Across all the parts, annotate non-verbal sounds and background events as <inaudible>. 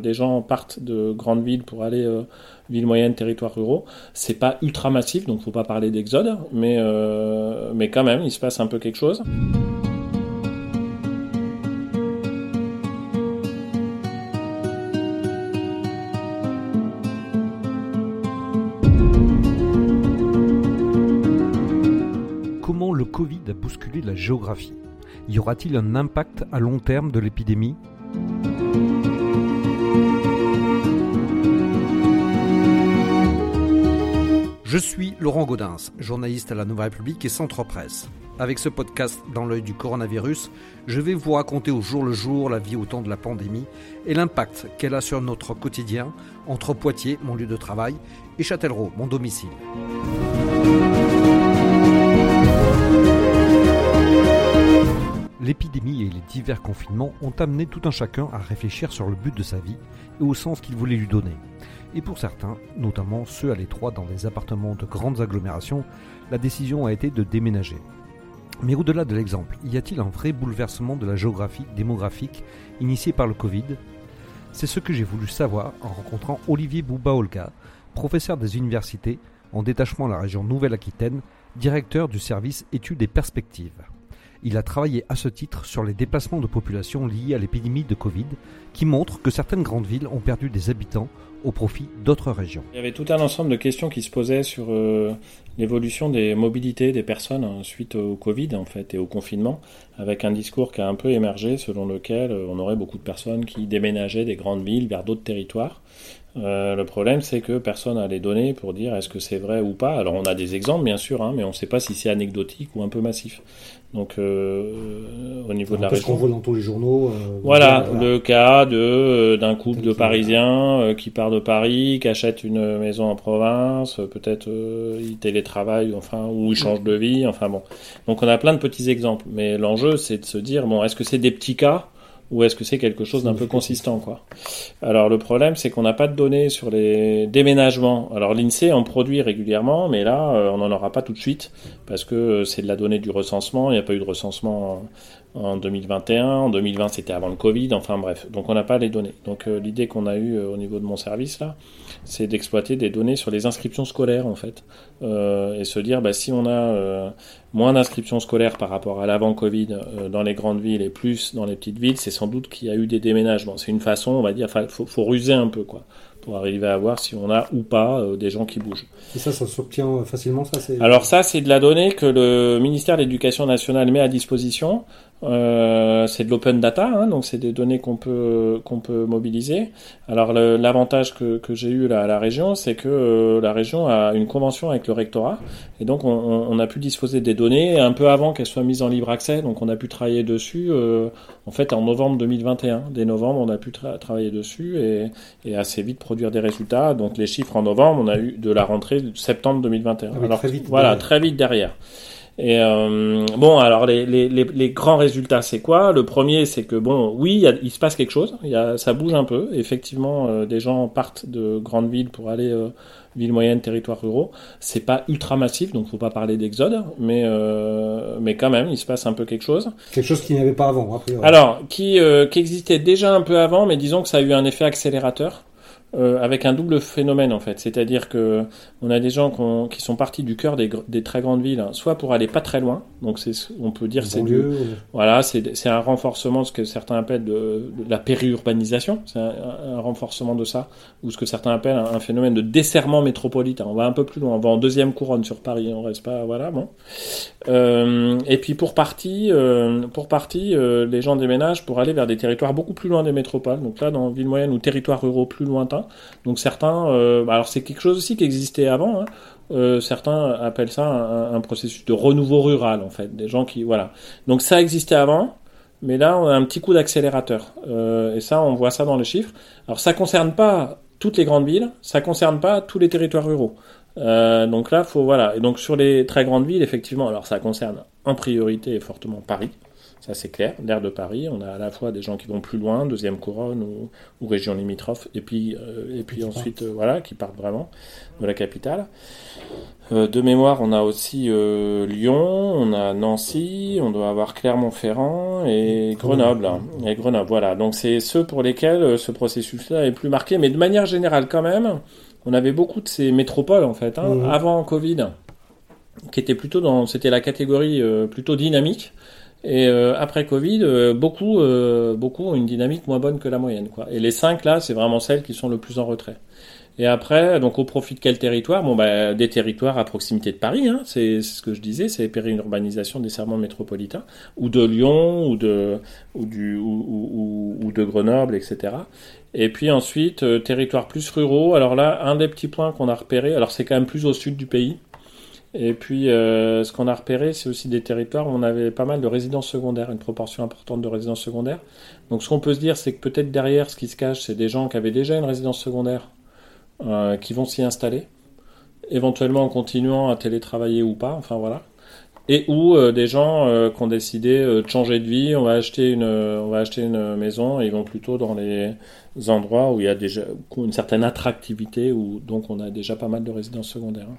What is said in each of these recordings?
des gens partent de grandes villes pour aller villes moyennes, territoires ruraux. C'est pas ultra massif, donc faut pas parler d'exode, mais, mais quand même, il se passe un peu quelque chose. Covid a bousculé la géographie? Y aura-t-il un impact à long terme de l'épidémie? Je suis Laurent Gaudens, journaliste à la Nouvelle République et Centre Presse. Avec ce podcast dans l'œil du coronavirus, je vais vous raconter au jour le jour la vie au temps de la pandémie et l'impact qu'elle a sur notre quotidien entre Poitiers, mon lieu de travail, et Châtellerault, mon domicile. L'épidémie et les divers confinements ont amené tout un chacun à réfléchir sur le but de sa vie et au sens qu'il voulait lui donner. Et pour certains, notamment ceux à l'étroit dans des appartements de grandes agglomérations, la décision a été de déménager. Mais au-delà de l'exemple, y a-t-il un vrai bouleversement de la géographie démographique initié par le Covid? C'est ce que j'ai voulu savoir en rencontrant Olivier Bouba-Olga, professeur des universités en détachement à la région Nouvelle-Aquitaine, directeur du service études et perspectives. Il a travaillé à ce titre sur les déplacements de population liés à l'épidémie de Covid, qui montrent que certaines grandes villes ont perdu des habitants au profit d'autres régions. Il y avait tout un ensemble de questions qui se posaient sur euh, l'évolution des mobilités des personnes hein, suite au Covid en fait et au confinement, avec un discours qui a un peu émergé selon lequel euh, on aurait beaucoup de personnes qui déménageaient des grandes villes vers d'autres territoires. Euh, le problème, c'est que personne n'a les données pour dire est-ce que c'est vrai ou pas. Alors on a des exemples, bien sûr, hein, mais on ne sait pas si c'est anecdotique ou un peu massif. Donc euh, au niveau de la région. qu'on voit dans tous les journaux. Euh, voilà, le cas de euh, d'un couple de Parisiens qui part de Paris, qui achète une maison en province, peut-être il télétravaille, enfin ou il change de vie, enfin bon. Donc on a plein de petits exemples, mais l'enjeu c'est de se dire bon, est-ce que c'est des petits cas ou est-ce que c'est quelque chose d'un peu consistant quoi Alors le problème c'est qu'on n'a pas de données sur les déménagements. Alors l'INSEE en produit régulièrement, mais là on n'en aura pas tout de suite parce que c'est de la donnée du recensement. Il n'y a pas eu de recensement en 2021. En 2020, c'était avant le Covid. Enfin bref, donc on n'a pas les données. Donc euh, l'idée qu'on a eue euh, au niveau de mon service là, c'est d'exploiter des données sur les inscriptions scolaires en fait, euh, et se dire bah, si on a moins d'inscriptions scolaires par rapport à l'avant Covid dans les grandes villes et plus dans les petites villes, c'est sans doute qu'il y a eu des déménagements. C'est une façon, on va dire, il faut, faut ruser un peu quoi pour arriver à voir si on a ou pas euh, des gens qui bougent. Et ça, ça s'obtient facilement ça Alors ça, c'est de la donnée que le ministère de l'Éducation nationale met à disposition. Euh, c'est de l'open data, hein, donc c'est des données qu'on peut qu'on peut mobiliser. Alors l'avantage que, que j'ai eu là, à la région, c'est que euh, la région a une convention avec le rectorat, et donc on, on a pu disposer des données un peu avant qu'elles soient mises en libre accès, donc on a pu travailler dessus. Euh, en fait, en novembre 2021, dès novembre, on a pu travailler dessus et, et assez vite produire des résultats. Donc les chiffres en novembre, on a eu de la rentrée de septembre 2021. Ah alors, très vite voilà, derrière. très vite derrière. Et euh, bon, alors les, les, les, les grands résultats, c'est quoi? Le premier, c'est que bon, oui, y a, il se passe quelque chose, il y a, ça bouge un peu. Effectivement, euh, des gens partent de grandes villes pour aller euh, villes moyennes, territoires ruraux. C'est pas ultra massif, donc faut pas parler d'exode, mais euh, mais quand même, il se passe un peu quelque chose. Quelque chose qui n'y avait pas avant. Après, Alors, qui qui existait déjà un peu avant, mais disons que ça a eu un effet accélérateur. Euh, avec un double phénomène en fait, c'est-à-dire que on a des gens qui sont partis du cœur des, des, très grandes villes, hein, soit pour aller pas très loin, donc c'est on peut dire c'est du, voilà c'est un renforcement de ce que certains appellent de, de la périurbanisation, c'est un, un, renforcement de ça, ou ce que certains appellent un, un, phénomène de desserrement métropolitain. On va un peu plus loin, on va en deuxième couronne sur Paris, on reste pas voilà bon. Euh, et puis pour partie, euh, pour partie, euh, les gens déménagent pour aller vers des territoires beaucoup plus loin des métropoles, donc là dans ville moyenne ou territoires ruraux plus lointains donc certains, euh, bah, alors c'est quelque chose aussi qui existait avant. Hein. Euh, certains appellent ça un, processus de renouveau rural en fait, des gens qui voilà. Donc ça existait avant, mais là on a un petit coup d'accélérateur euh, et ça on voit ça dans les chiffres. Alors ça concerne pas toutes les grandes villes, ça concerne pas tous les territoires ruraux. Donc là faut voilà et donc sur les très grandes villes effectivement alors ça concerne en priorité et fortement Paris Ça, c'est clair. L'air de Paris, on a à la fois des gens qui vont plus loin, deuxième couronne ou, ou région limitrophe, et puis, euh, et puis ensuite, euh, voilà, qui partent vraiment de la capitale. Euh, de mémoire, on a aussi Lyon, on a Nancy, on doit avoir Clermont-Ferrand et Grenoble. Et Grenoble, voilà. Donc, c'est ceux pour lesquels ce processus-là est plus marqué. Mais de manière générale, quand même, on avait beaucoup de ces métropoles, en fait, hein, Mhm. avant Covid, qui étaient plutôt dans, c'était la catégorie plutôt dynamique. Et euh, après Covid, euh, beaucoup, euh, beaucoup ont une dynamique moins bonne que la moyenne, quoi. Et les cinq là, c'est vraiment celles qui sont le plus en retrait. Et après, donc au profit de quel territoire? Bon, bah, des territoires à proximité de Paris, hein, c'est ce que je disais, c'est périurbanisation des serments métropolitains, ou de Lyon, ou de, ou du, ou- ou de Grenoble, etc. Et puis ensuite, euh, territoires plus ruraux. Alors là, un des petits points qu'on a repéré, alors c'est quand même plus au sud du pays. Et puis, euh, ce qu'on a repéré, c'est aussi des territoires où on avait pas mal de résidences secondaires, une proportion importante de résidences secondaires. Donc, ce qu'on peut se dire, c'est que peut-être derrière, ce qui se cache, c'est des gens qui avaient déjà une résidence secondaire, euh, qui vont s'y installer, éventuellement en continuant à télétravailler ou pas, enfin voilà. Et ou euh, des gens euh, qui ont décidé euh, de changer de vie, on va acheter une, on va acheter une maison et ils vont plutôt dans les endroits où il y a déjà une certaine attractivité, où donc on a déjà pas mal de résidences secondaires. hein.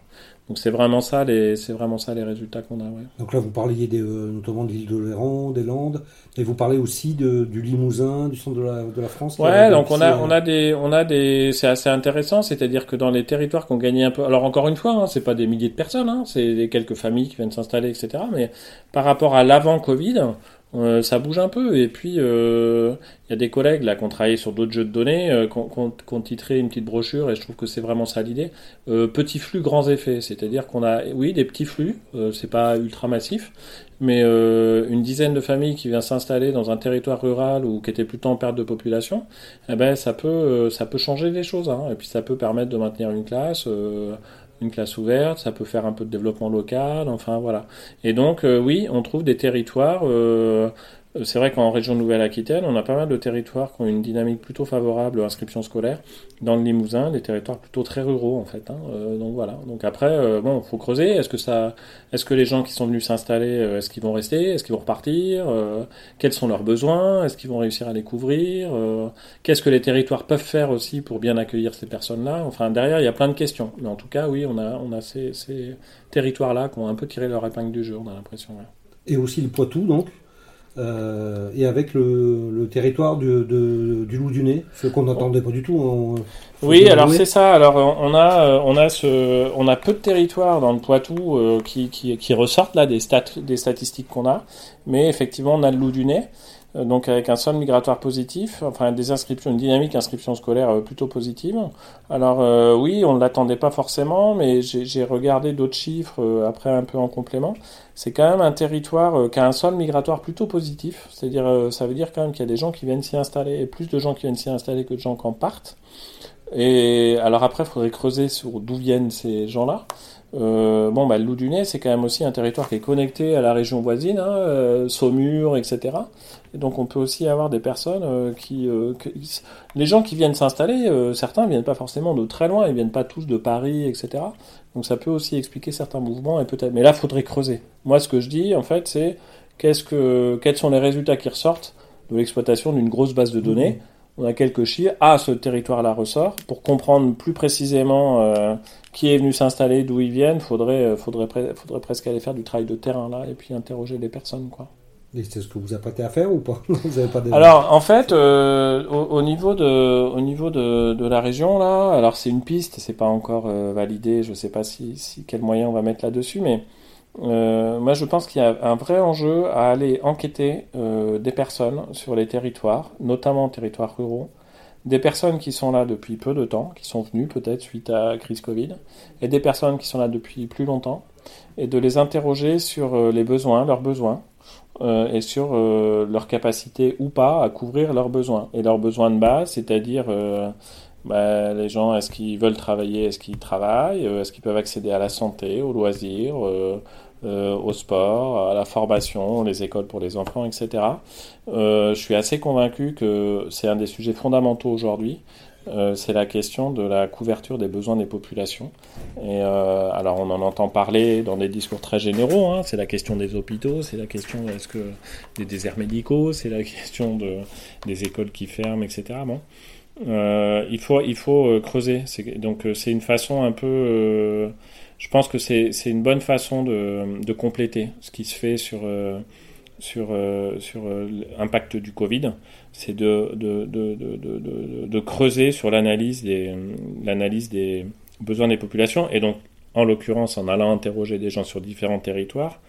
Donc c'est vraiment ça les, c'est vraiment ça les résultats qu'on a. Ouais. Donc là, vous parliez des, euh, notamment de l'île de Léron, des Landes, et vous parlez aussi de, du Limousin, du centre de la, de la France. Ouais, donc on a, bénéficié, on a des, on a des, c'est assez intéressant, c'est-à-dire que dans les territoires qui ont gagné un peu, alors encore une fois, hein, c'est pas des milliers de personnes, hein, c'est des quelques familles qui viennent s'installer, etc. Mais par rapport à l'avant Covid, euh, ça bouge un peu. Et puis euh, il y a des collègues là qui ont travaillé sur d'autres jeux de données, euh, qui ont- qui ont titré une petite brochure, et je trouve que c'est vraiment ça l'idée. Euh, petits flux, grands effets, c'est-à-dire qu'on a, oui, des petits flux, euh, c'est pas ultra massif, mais euh, une dizaine de familles qui vient s'installer dans un territoire rural ou qui était plutôt en perte de population, eh ben ça peut euh, ça peut changer les choses hein. et puis ça peut permettre de maintenir une classe euh, une classe ouverte ça peut faire un peu de développement local enfin voilà. Et donc euh, oui on trouve des territoires euh, c'est vrai qu'en région Nouvelle-Aquitaine, on a pas mal de territoires qui ont une dynamique plutôt favorable à l'inscription scolaire. Dans le Limousin, des territoires plutôt très ruraux en fait. hein. Euh, donc voilà. Donc après, euh, bon, faut creuser. Est-ce que ça, est-ce que les gens qui sont venus s'installer, euh, est-ce qu'ils vont rester, est-ce qu'ils vont repartir, Euh, quels sont leurs besoins, est-ce qu'ils vont réussir à les couvrir, qu'est-ce que les territoires peuvent faire aussi pour bien accueillir ces personnes-là? Enfin derrière, il y a plein de questions. Mais en tout cas, oui, on a, on a ces, territoires-là qui ont un peu tiré leur épingle du jeu. On a l'impression. Et aussi le Poitou, donc? Euh, et avec le, le territoire du, de- du loup du nez, ce qu'on n'entendait pas du tout. Oui, alors c'est ça. Alors on a, euh, on a ce, on a peu de territoires dans le Poitou euh, qui, qui, qui ressortent là des statistiques qu'on a, mais effectivement on a le loup du nez, donc avec un sol migratoire positif, enfin des inscriptions, une dynamique inscription scolaire euh, plutôt positive. Alors euh, oui, on ne l'attendait pas forcément, mais j'ai j'ai regardé d'autres chiffres euh, après un peu en complément. C'est quand même un territoire euh, qui a un sol migratoire plutôt positif, c'est-à-dire euh, ça veut dire quand même qu'il y a des gens qui viennent s'y installer, et plus de gens qui viennent s'y installer que de gens qui en partent. Et alors après, il faudrait creuser sur d'où viennent ces gens-là. Euh, bon, bah, le Loup du Nez, c'est quand même aussi un territoire qui est connecté à la région voisine, hein, euh, Saumur, etc. Et donc, on peut aussi avoir des personnes euh, qui, euh, les gens qui viennent s'installer, euh, certains viennent pas forcément de très loin, ils viennent pas tous de Paris, etc. Donc, ça peut aussi expliquer certains mouvements et peut-être. Mais là, faudrait creuser. Moi, ce que je dis, en fait, c'est qu'est-ce que, quels sont les résultats qui ressortent de l'exploitation d'une grosse base de données. On a quelques chiffres. Ah, ce territoire-là ressort. Pour comprendre plus précisément euh, qui est venu s'installer, d'où ils viennent, faudrait, euh, faudrait, faudrait presque aller faire du travail de terrain là et puis interroger les personnes, quoi. Et c'est ce que vous apprêtez à faire ou pas? <laughs> Vous avez pas des... Alors, en fait, euh, au, au niveau de, au niveau de, de la région là, alors c'est une piste, c'est pas encore euh, validé. Je sais pas si, si quel moyen on va mettre là-dessus, mais euh, moi je pense qu'il y a un vrai enjeu à aller enquêter euh, des personnes sur les territoires, notamment territoires ruraux, des personnes qui sont là depuis peu de temps, qui sont venues peut-être suite à crise Covid, et des personnes qui sont là depuis plus longtemps, et de les interroger sur euh, les besoins, leurs besoins, et sur leur capacité ou pas à couvrir leurs besoins. Et leurs besoins de base, c'est-à-dire bah, les gens, est-ce qu'ils veulent travailler, est-ce qu'ils travaillent, euh, est-ce qu'ils peuvent accéder à la santé, aux loisirs, euh, euh, au sport, à la formation, les écoles pour les enfants, etc. Euh, je suis assez convaincu que c'est un des sujets fondamentaux aujourd'hui. euh, c'est la question de la couverture des besoins des populations. Et euh, alors on en entend parler dans des discours très généraux. Hein. c'est la question des hôpitaux, c'est la question est-ce que des déserts médicaux, c'est la question de des écoles qui ferment, etc. Bon, euh, il faut il faut creuser. Donc c'est une façon un peu. je pense que c'est une bonne façon de, de compléter ce qui se fait sur sur, euh, sur euh, l'impact du Covid, c'est de, de, de, de, creuser sur l'analyse des, l'analyse des besoins des populations, et donc, en l'occurrence, en allant interroger des gens sur différents territoires,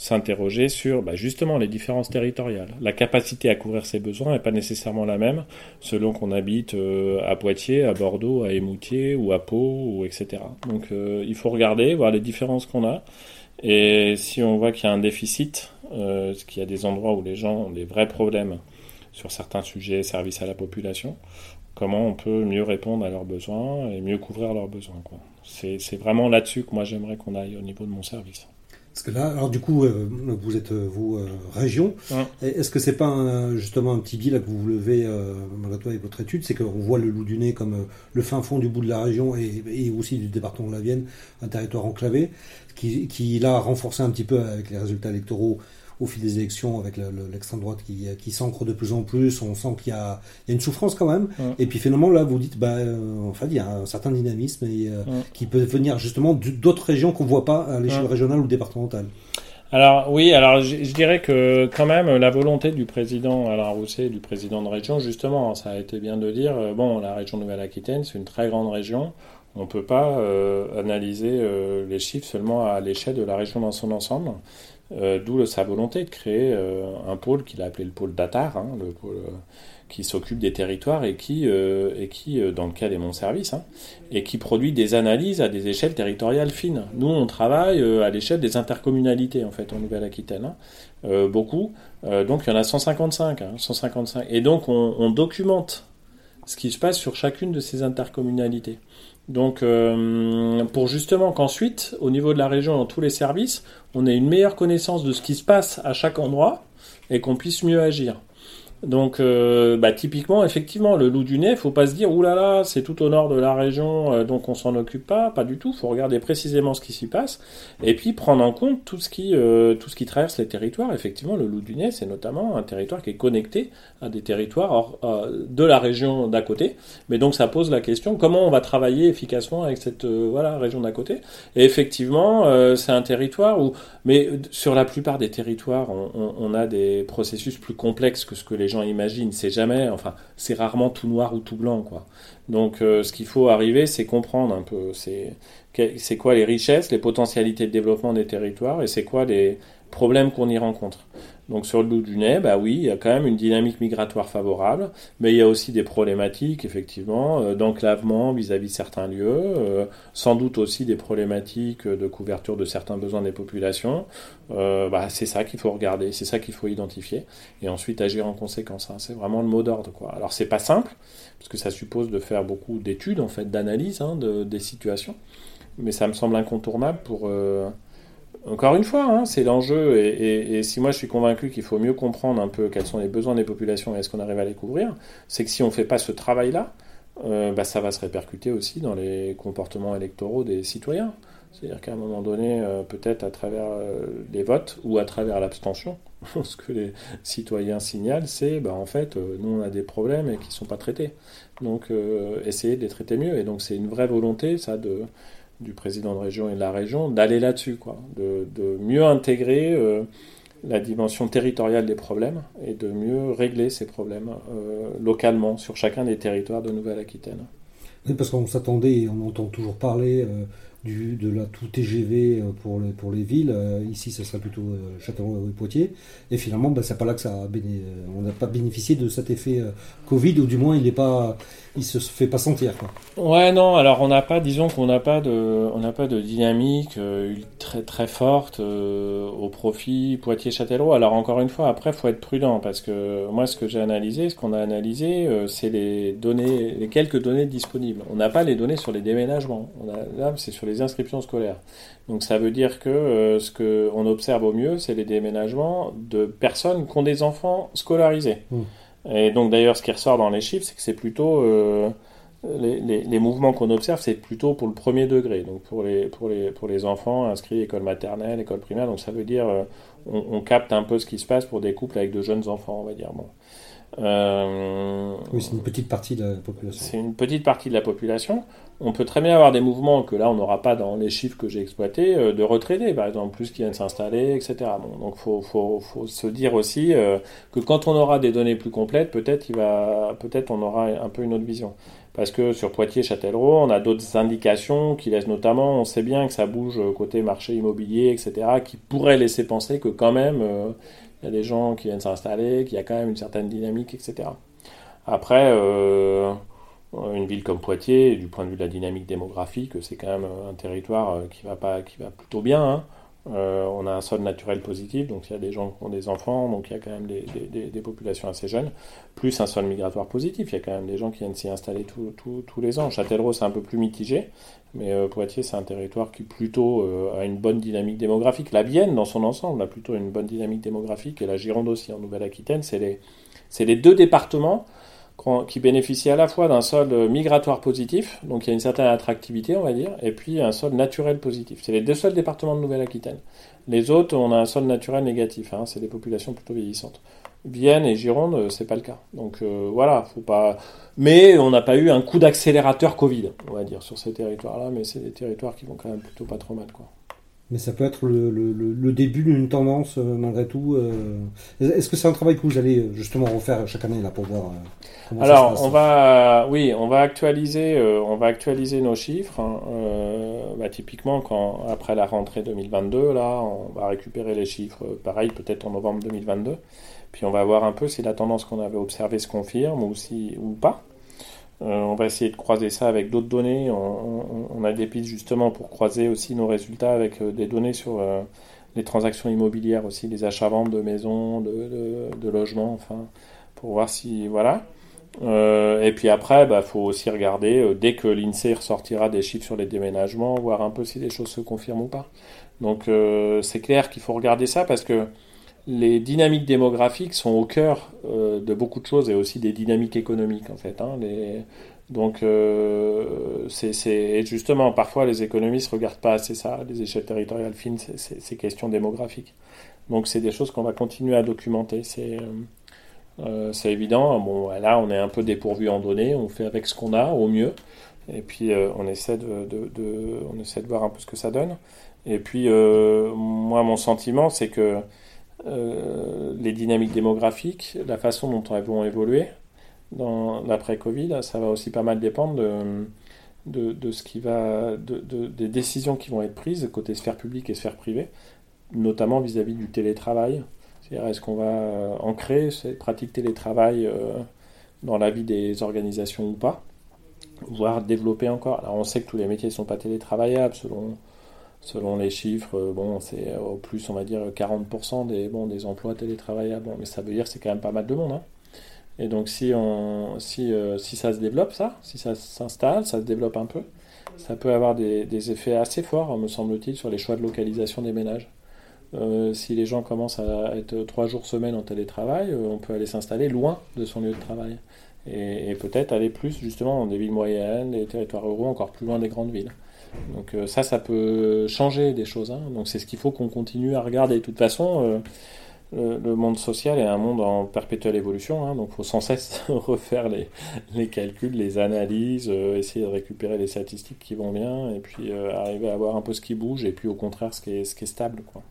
s'interroger sur bah, justement les différences territoriales. La capacité à couvrir ces besoins n'est pas nécessairement la même selon qu'on habite euh, à Poitiers, à Bordeaux, à Émoutier ou à Pau, ou etc. Donc il faut regarder, voir les différences qu'on a. Et si on voit qu'il y a un déficit, euh, qu'il y a des endroits où les gens ont des vrais problèmes sur certains sujets, services à la population, comment on peut mieux répondre à leurs besoins et mieux couvrir leurs besoins. C'est vraiment là-dessus que moi j'aimerais qu'on aille au niveau de mon service. Parce que là, alors du coup, euh, vous êtes euh, vous euh, région. Est-ce que c'est pas justement un petit bilan que vous levez malgré toi avec votre étude, c'est qu'on voit le loup du nez comme le fin fond du bout de la région et, et aussi du département de la Vienne, un territoire enclavé, qui, qui là renforcé un petit peu avec les résultats électoraux au fil des élections avec l'extrême droite qui, qui s'ancre de plus en plus, on sent qu'il y, a, une souffrance quand même. Et puis finalement là, vous dites, bah, euh, en fait, il y a un certain dynamisme et, euh, qui peut venir justement d'autres régions qu'on voit pas à l'échelle régionale ou départementale. Alors oui, alors je, dirais que quand même la volonté du président Alain Rousset, du président de région, justement, ça a été bien de dire, euh, bon, la région Nouvelle-Aquitaine, c'est une très grande région. On ne peut pas analyser les chiffres seulement à l'échelle de la région dans son ensemble. Euh, d'où sa volonté de créer euh, un pôle qu'il a appelé le pôle d'Atar, hein, le euh, qui s'occupe des territoires et qui, dans lequel est mon service, hein, et qui produit des analyses à des échelles territoriales fines. Nous, on travaille à l'échelle des intercommunalités, en fait, en Nouvelle-Aquitaine. Hein, beaucoup. donc, il y en a 155. 155. Et donc, on, on documente ce qui se passe sur chacune de ces intercommunalités. Donc, euh, pour justement qu'ensuite, au niveau de la région, dans tous les services, on ait une meilleure connaissance de ce qui se passe à chaque endroit et qu'on puisse mieux agir. Donc, euh, bah, typiquement, effectivement, le loup du nez, faut pas se dire, oulala, là là, c'est tout au nord de la région, euh, donc on s'en occupe pas, pas du tout. Faut regarder précisément ce qui s'y passe, et puis prendre en compte tout ce qui, euh, tout ce qui traverse les territoires. Effectivement, le loup du nez, c'est notamment un territoire qui est connecté à des territoires de la région d'à côté. Mais donc, ça pose la question, comment on va travailler efficacement avec cette, voilà, région d'à côté? Et effectivement, c'est un territoire où, mais sur la plupart des territoires, on, on a des processus plus complexes que ce que les gens imaginent. C'est jamais, enfin, c'est rarement tout noir ou tout blanc, quoi. Donc, euh, ce qu'il faut arriver, c'est comprendre un peu, c'est c'est quoi les richesses, les potentialités de développement des territoires et c'est quoi les problèmes qu'on y rencontre. Donc sur le loup du nez, bah oui, il y a quand même une dynamique migratoire favorable, mais il y a aussi des problématiques, effectivement, euh, d'enclavement vis-à-vis certains lieux, euh, sans doute aussi des problématiques de couverture de certains besoins des populations. Euh, bah, c'est ça qu'il faut regarder, c'est ça qu'il faut identifier, et ensuite agir en conséquence. Hein. C'est vraiment le mot d'ordre, quoi. Alors c'est pas simple, parce que ça suppose de faire beaucoup d'études, en fait, d'analyse hein, de, des situations, mais ça me semble incontournable pour encore une fois, hein, c'est l'enjeu, et, si moi je suis convaincu qu'il faut mieux comprendre un peu quels sont les besoins des populations et est-ce qu'on arrive à les couvrir, c'est que si on ne fait pas ce travail-là, euh, bah, ça va se répercuter aussi dans les comportements électoraux des citoyens. C'est-à-dire qu'à un moment donné, euh, peut-être à travers euh, les votes ou à travers l'abstention, <laughs> ce que les citoyens signalent, c'est bah, en fait, nous on a des problèmes et qui ne sont pas traités. Donc, essayer de les traiter mieux. Et donc, c'est une vraie volonté, ça, de du président de région et de la région d'aller là-dessus, quoi, de, de, mieux intégrer euh, la dimension territoriale des problèmes et de mieux régler ces problèmes euh, localement sur chacun des territoires de Nouvelle-Aquitaine. Oui, parce qu'on s'attendait, on entend toujours parler euh, de la tout TGV pour les, pour les villes. ici, ce serait plutôt Châtellerault et Poitiers. Et finalement, ben, c'est pas là que ça on n'a pas bénéficié de cet effet Covid, ou du moins il n'est pas il se fait pas sentir. Quoi. Ouais, non. Alors on n'a pas, disons qu'on n'a pas de, pas de dynamique euh, très très forte euh, au profit Poitiers-Châtellerault. Alors encore une fois, après faut être prudent parce que moi ce que j'ai analysé, ce qu'on a analysé, euh, c'est les données, les quelques données disponibles. On n'a pas les données sur les déménagements. A, là, c'est sur les inscriptions scolaires. Donc ça veut dire que ce que on observe au mieux, c'est les déménagements de personnes qui ont des enfants scolarisés. Mmh. Et donc d'ailleurs, ce qui ressort dans les chiffres, c'est que c'est plutôt euh, les, mouvements qu'on observe, c'est plutôt pour le premier degré, donc pour les, pour les, pour les enfants inscrits école maternelle, école primaire. Donc ça veut dire, euh, on, capte un peu ce qui se passe pour des couples avec de jeunes enfants, on va dire. Bon. Euh, oui, c'est une petite partie de la population. C'est une petite partie de la population. On peut très bien avoir des mouvements que là, on n'aura pas dans les chiffres que j'ai exploités, euh, de retraiter, par exemple, plus qui viennent s'installer, etc. Bon, donc, il faut, faut, faut, se dire aussi que quand on aura des données plus complètes, peut-être on aura un peu une autre vision. Parce que sur Poitiers-Châtellerault, on a d'autres indications qui laissent notamment, on sait bien que ça bouge côté marché immobilier, etc., qui pourraient laisser penser que quand même, euh, il y a des gens qui viennent s'installer, qu'il y a quand même une certaine dynamique, etc. Après, euh, une ville comme Poitiers, du point de vue de la dynamique démographique, c'est quand même un territoire euh, qui va, pas, qui va plutôt bien. Hein. Euh, on a un sol naturel positif, donc il y a des gens qui ont des enfants, donc il y a quand même des, populations assez jeunes, plus un sol migratoire positif, il y a quand même des gens qui viennent s'y installer tous les ans. Châtellerault, c'est un peu plus mitigé, mais euh, Poitiers, c'est un territoire qui plutôt euh, a une bonne dynamique démographique. La Vienne, dans son ensemble, a plutôt une bonne dynamique démographique, et la Gironde aussi, en Nouvelle-Aquitaine, c'est les, les deux départements qui bénéficie à la fois d'un sol migratoire positif, donc il y a une certaine attractivité, on va dire, et puis un sol naturel positif. C'est les deux seuls départements de Nouvelle-Aquitaine. Les autres, on a un sol naturel négatif, hein, c'est des populations plutôt vieillissantes. Vienne et Gironde, euh, c'est pas le cas. Donc euh, voilà, faut pas. Mais on n'a pas eu un coup d'accélérateur Covid, on va dire, sur ces territoires-là, mais c'est des territoires qui vont quand même plutôt pas trop mal, quoi. Mais ça peut être le, début d'une tendance euh, malgré tout. Euh. Est-ce que c'est un travail que vous allez euh, justement refaire chaque année là pour voir comment Alors, ça se passe on va, oui, on va actualiser, on va actualiser nos chiffres. Hein. Bah, typiquement, quand après la rentrée 2022, là, on va récupérer les chiffres, pareil, peut-être en novembre 2022. Puis on va voir un peu si la tendance qu'on avait observée se confirme ou si ou pas. Euh, on va essayer de croiser ça avec d'autres données. On, a des pistes justement pour croiser aussi nos résultats avec euh, des données sur euh, les transactions immobilières aussi, les achats-ventes de maisons, de, logements, enfin, pour voir si voilà. et puis après, il bah, faut aussi regarder dès que l'INSEE ressortira des chiffres sur les déménagements, voir un peu si les choses se confirment ou pas. Donc c'est clair qu'il faut regarder ça parce que les dynamiques démographiques sont au cœur euh, de beaucoup de choses et aussi des dynamiques économiques en fait. Hein. donc euh, c'est justement parfois les économistes regardent pas assez ça, les échelles territoriales fines, ces questions démographiques. Donc c'est des choses qu'on va continuer à documenter. C'est euh, évident. Bon là on est un peu dépourvu en données, on fait avec ce qu'on a au mieux et puis on essaie de voir un peu ce que ça donne. Et puis moi mon sentiment c'est que euh, les dynamiques démographiques, la façon dont elles vont évoluer dans l'après-Covid, ça va aussi pas mal dépendre de, de, ce qui va, de, des décisions qui vont être prises côté sphère publique et sphère privée, notamment vis-à-vis du télétravail. C'est-à-dire, est-ce qu'on va euh, ancrer cette pratique télétravail euh, dans la vie des organisations ou pas, voire développer encore? Alors, on sait que tous les métiers ne sont pas télétravaillables selon selon les chiffres, euh, bon, c'est au plus, on va dire, 40% des, bon, des emplois télétravaillables. mais ça veut dire que c'est quand même pas mal de monde. Hein. Et donc, si, on, si, euh, si ça se développe, ça, si ça s'installe, ça se développe un peu, ça peut avoir des, des effets assez forts, me semble-t-il, sur les choix de localisation des ménages. Euh, si les gens commencent à être trois jours semaine en télétravail, on peut aller s'installer loin de son lieu de travail. Et peut-être aller plus justement dans des villes moyennes, des territoires ruraux, encore plus loin des grandes villes. Donc euh, ça, ça peut changer des choses. Hein. Donc c'est ce qu'il faut qu'on continue à regarder. De toute façon, euh, le, monde social est un monde en perpétuelle évolution. Hein. donc il faut sans cesse <laughs> refaire les, calculs, les analyses, euh, essayer de récupérer les statistiques qui vont bien, et puis arriver à voir un peu ce qui bouge, et puis au contraire ce qui est, ce qui est stable. Quoi.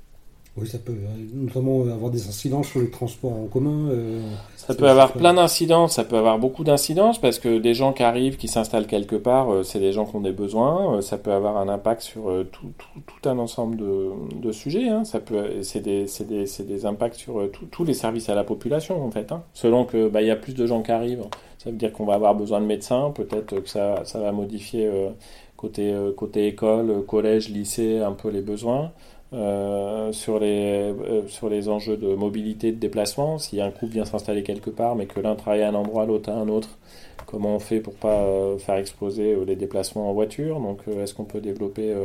Oui, ça peut euh, notamment avoir des incidences sur les transports en commun. Euh, ça peut avoir plein d'incidences, ça peut avoir beaucoup d'incidences parce que des gens qui arrivent, qui s'installent quelque part, euh, c'est des gens qui ont des besoins. ça peut avoir un impact sur tout, tout, un ensemble de, de sujets. Hein. Ça peut, c'est des, des, des, impacts sur tous les services à la population en fait. Hein. Selon que bah, il y a plus de gens qui arrivent, ça veut dire qu'on va avoir besoin de médecins. Peut-être que ça, ça va modifier côté côté école, collège, lycée, un peu les besoins. Euh, sur, les, euh, sur les enjeux de mobilité, de déplacement. Si un couple vient s'installer quelque part, mais que l'un travaille à un endroit, l'autre à un autre, comment on fait pour pas euh, faire exploser les déplacements en voiture? Donc, est-ce qu'on peut développer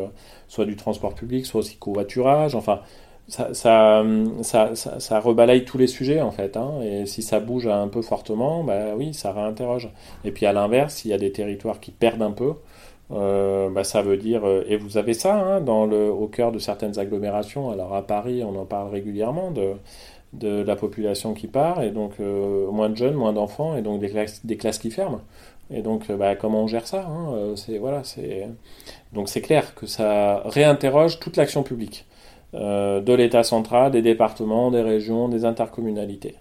soit du transport public, soit aussi covoiturage? Enfin, ça, ça, ça, ça, rebalaye tous les sujets en fait. Hein. et si ça bouge un peu fortement, bah oui, ça réinterroge. Et puis à l'inverse, s'il y a des territoires qui perdent un peu, euh, bah, ça veut dire, euh, et vous avez ça hein, dans le, au cœur de certaines agglomérations. Alors à Paris, on en parle régulièrement de, de la population qui part, et donc euh, moins de jeunes, moins d'enfants, et donc des classes, qui ferment. Et donc, bah, comment on gère ça hein, C'est voilà, donc c'est clair que ça réinterroge toute l'action publique de l'État central, des départements, des régions, des intercommunalités.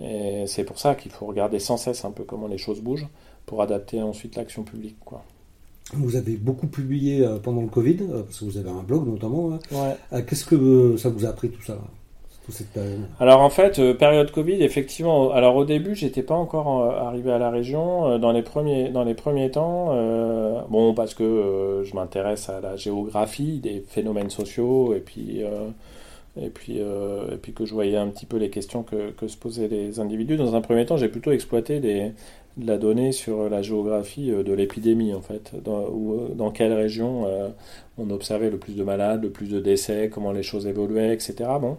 Et c'est pour ça qu'il faut regarder sans cesse un peu comment les choses bougent pour adapter ensuite l'action publique. Vous avez beaucoup publié euh, pendant le Covid, euh, parce que vous avez un blog notamment. Hein. Euh, qu'est-ce que ça vous a appris tout ça alors en fait, période Covid, effectivement. Alors au début, j'étais pas encore arrivé à la région. dans les premiers, dans les premiers temps, bon parce que je m'intéresse à la géographie des phénomènes sociaux et puis et puis et puis que je voyais un petit peu les questions que, que se posaient les individus. Dans un premier temps, j'ai plutôt exploité des de la donnée sur la géographie euh, de l'épidémie, en fait. Dans, euh, dans quelle région euh, on observait le plus de malades, le plus de décès, comment les choses évoluaient, etc. Bon.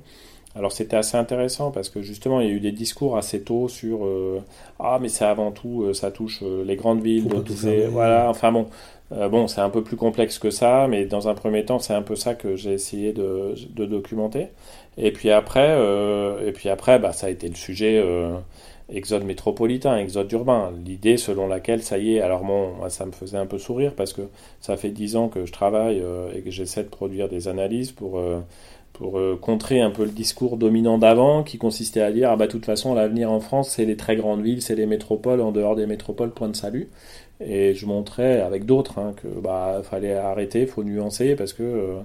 Alors c'était assez intéressant parce que justement il y a eu des discours assez tôt sur ah mais c'est avant tout ça touche les grandes villes, voilà enfin bon bon c'est un peu plus complexe que ça mais dans un premier temps c'est un peu ça que j'ai essayé de, de, documenter et puis après et puis après bah ça a été le sujet exode métropolitain, exode urbain. L'idée selon laquelle, ça y est, alors bon, ça me faisait un peu sourire parce que ça fait dix ans que je travaille euh, et que j'essaie de produire des analyses pour, euh, pour euh, contrer un peu le discours dominant d'avant qui consistait à dire, ah bah de toute façon, l'avenir en France, c'est les très grandes villes, c'est les métropoles, en dehors des métropoles, point de salut. Et je montrais avec d'autres hein, que bah fallait arrêter, faut nuancer parce que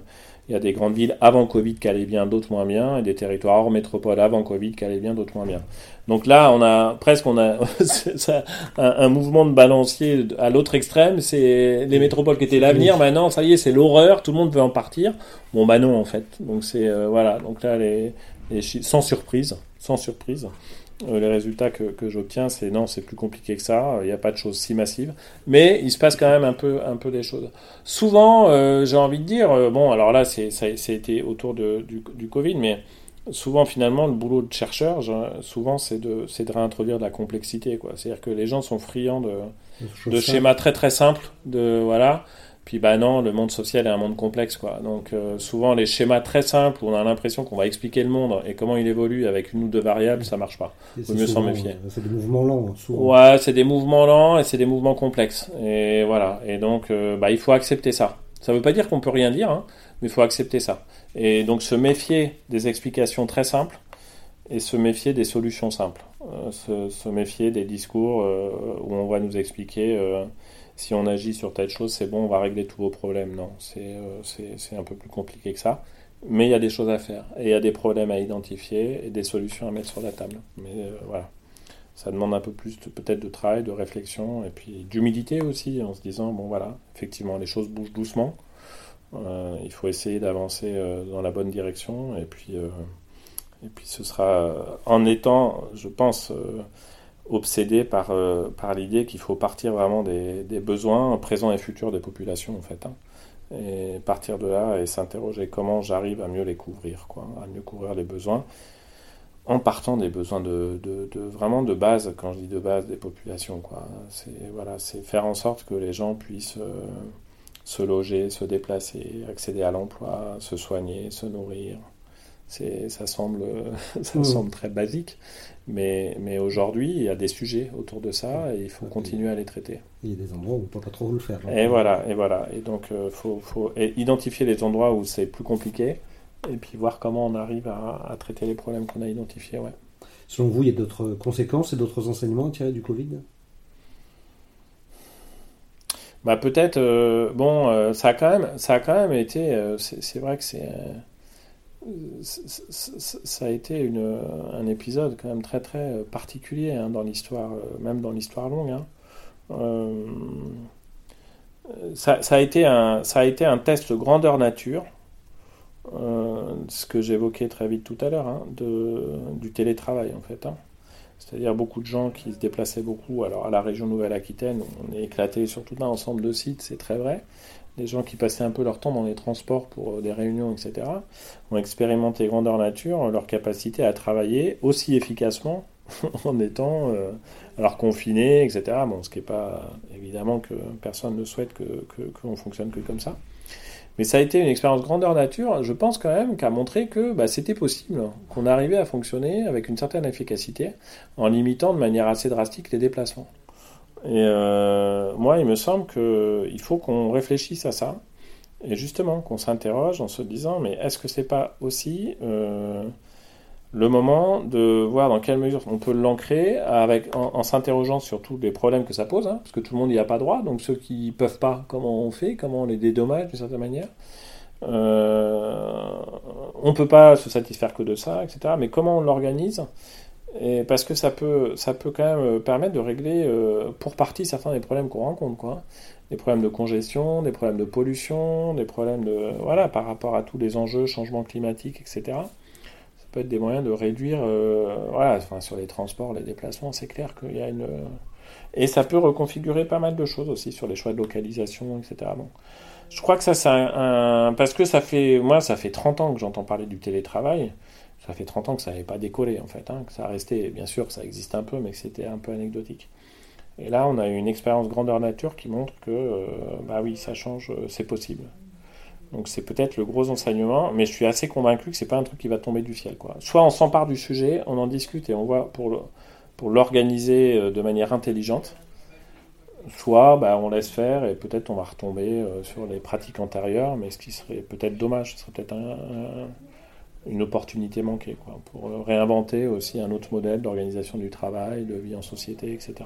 il y a des grandes villes avant Covid qui allaient bien, d'autres moins bien, et des territoires hors métropole avant Covid qui allaient bien, d'autres moins bien. Donc là, on a presque on a <laughs> un, mouvement de balancier à l'autre extrême. C'est les métropoles qui étaient l'avenir. Maintenant, ça y est, c'est l'horreur. Tout le monde veut en partir. Bon, bah non, en fait. Donc c'est euh, voilà. Donc là, les, sans surprise, sans surprise. Euh, les résultats que, que j'obtiens, c'est non, c'est plus compliqué que ça. Il n'y a pas de choses si massives, mais il se passe quand même un peu, un peu des choses. Souvent, euh, j'ai envie de dire, bon, alors là, c'est, ça, a été autour de, du, du Covid, mais souvent finalement le boulot de chercheur, souvent c'est de, de réintroduire de la complexité. quoi. C'est-à-dire que les gens sont friands de, de schémas très très simples, de voilà. Puis bah non, le monde social est un monde complexe quoi. Donc euh, souvent les schémas très simples où on a l'impression qu'on va expliquer le monde et comment il évolue avec une ou deux variables, ça marche pas. Vaut mieux s'en méfier. C'est des mouvements lents souvent. Ouais, c'est des mouvements lents et c'est des mouvements complexes. Et voilà. Et donc euh, bah il faut accepter ça. Ça veut pas dire qu'on peut rien dire, hein, mais il faut accepter ça. Et donc se méfier des explications très simples et se méfier des solutions simples. Euh, se, méfier des discours euh, où on va nous expliquer euh, si on agit sur telle chose, c'est bon, on va régler tous vos problèmes. Non, c'est un peu plus compliqué que ça. Mais il y a des choses à faire et il y a des problèmes à identifier et des solutions à mettre sur la table. Mais voilà, ça demande un peu plus peut-être de travail, de réflexion et puis d'humilité aussi en se disant bon voilà, effectivement les choses bougent doucement euh, il faut essayer d'avancer euh, dans la bonne direction et puis, euh, et puis ce sera en étant, je pense, obsédé par, par l'idée qu'il faut partir vraiment des, besoins présents et futurs des populations en fait. Hein. et partir de là et s'interroger comment j'arrive à mieux les couvrir, quoi, à mieux couvrir les besoins en partant des besoins de, de, de, vraiment de base, quand je dis de base des populations. C'est faire en sorte que les gens puissent se loger, se déplacer, accéder à l'emploi, se soigner, se nourrir. Ça semble, <laughs> ça mmh. semble très basique, mais, mais aujourd'hui, il y a des sujets autour de ça et il faut continuer à les traiter. Il y a des endroits où on ne peut pas trop le faire. Et voilà, et voilà. Et donc, il euh, faut, faut identifier les endroits où c'est plus compliqué et puis voir comment on arrive à, à traiter les problèmes qu'on a identifiés. Ouais. Selon vous, il y a d'autres conséquences et d'autres enseignements à tirer du Covid? Bah peut-être, euh, bon, euh, ça a quand même, ça a quand même été, euh, c'est vrai que c'est, ça a été un épisode quand même très très particulier hein, dans l'histoire, même dans l'histoire longue. Hein. Ça, ça, a été un, ça a test grandeur nature, ce que j'évoquais très vite tout à l'heure, hein, du télétravail en fait. C'est-à-dire beaucoup de gens qui se déplaçaient beaucoup. Alors à la région Nouvelle-Aquitaine, on est éclaté sur tout un ensemble de sites, c'est très vrai. Des gens qui passaient un peu leur temps dans les transports pour des réunions, etc., ont expérimenté grandeur nature leur capacité à travailler aussi efficacement <laughs> en étant euh, alors confinés, etc. Bon, ce qui n'est pas évidemment que personne ne souhaite que qu'on fonctionne que comme ça. Mais ça a été une expérience grandeur nature, je pense quand même, qui a montré que bah, c'était possible, qu'on arrivait à fonctionner avec une certaine efficacité en limitant de manière assez drastique les déplacements. Et euh, moi, il me semble qu'il faut qu'on réfléchisse à ça, et justement qu'on s'interroge en se disant, mais est-ce que c'est pas aussi euh, le moment de voir dans quelle mesure on peut l'ancrer avec, en, s'interrogeant sur tous les problèmes que ça pose, hein, parce que tout le monde n'y a pas droit, donc ceux qui peuvent pas, comment on fait, comment on les dédommage d'une certaine manière? Euh, on peut pas se satisfaire que de ça, etc. Mais comment on l'organise? Et parce que ça peut, ça peut quand même permettre de régler euh, pour partie certains des problèmes qu'on rencontre, quoi. Des problèmes de congestion, des problèmes de pollution, des problèmes de voilà par rapport à tous les enjeux, changement climatique, etc peut être des moyens de réduire, euh, voilà, enfin, sur les transports, les déplacements, c'est clair qu'il y a une... Et ça peut reconfigurer pas mal de choses aussi sur les choix de localisation, etc. Bon. Je crois que ça, c'est un, Parce que ça fait... Moi, ça fait 30 ans que j'entends parler du télétravail. Ça fait 30 ans que ça n'avait pas décollé, en fait. Hein, que ça restait... Bien sûr, ça existe un peu, mais que c'était un peu anecdotique. Et là, on a une expérience grandeur nature qui montre que, euh, bah oui, ça change, euh, c'est possible. Donc c'est peut-être le gros enseignement, mais je suis assez convaincu que c'est pas un truc qui va tomber du ciel. Quoi. Soit on s'empare du sujet, on en discute et on voit pour, l'organiser euh, de manière intelligente, soit bah, on laisse faire et peut-être on va retomber euh, sur les pratiques antérieures, mais ce qui serait peut-être dommage, ce serait peut-être une opportunité manquée quoi, pour réinventer aussi un autre modèle d'organisation du travail, de vie en société, etc.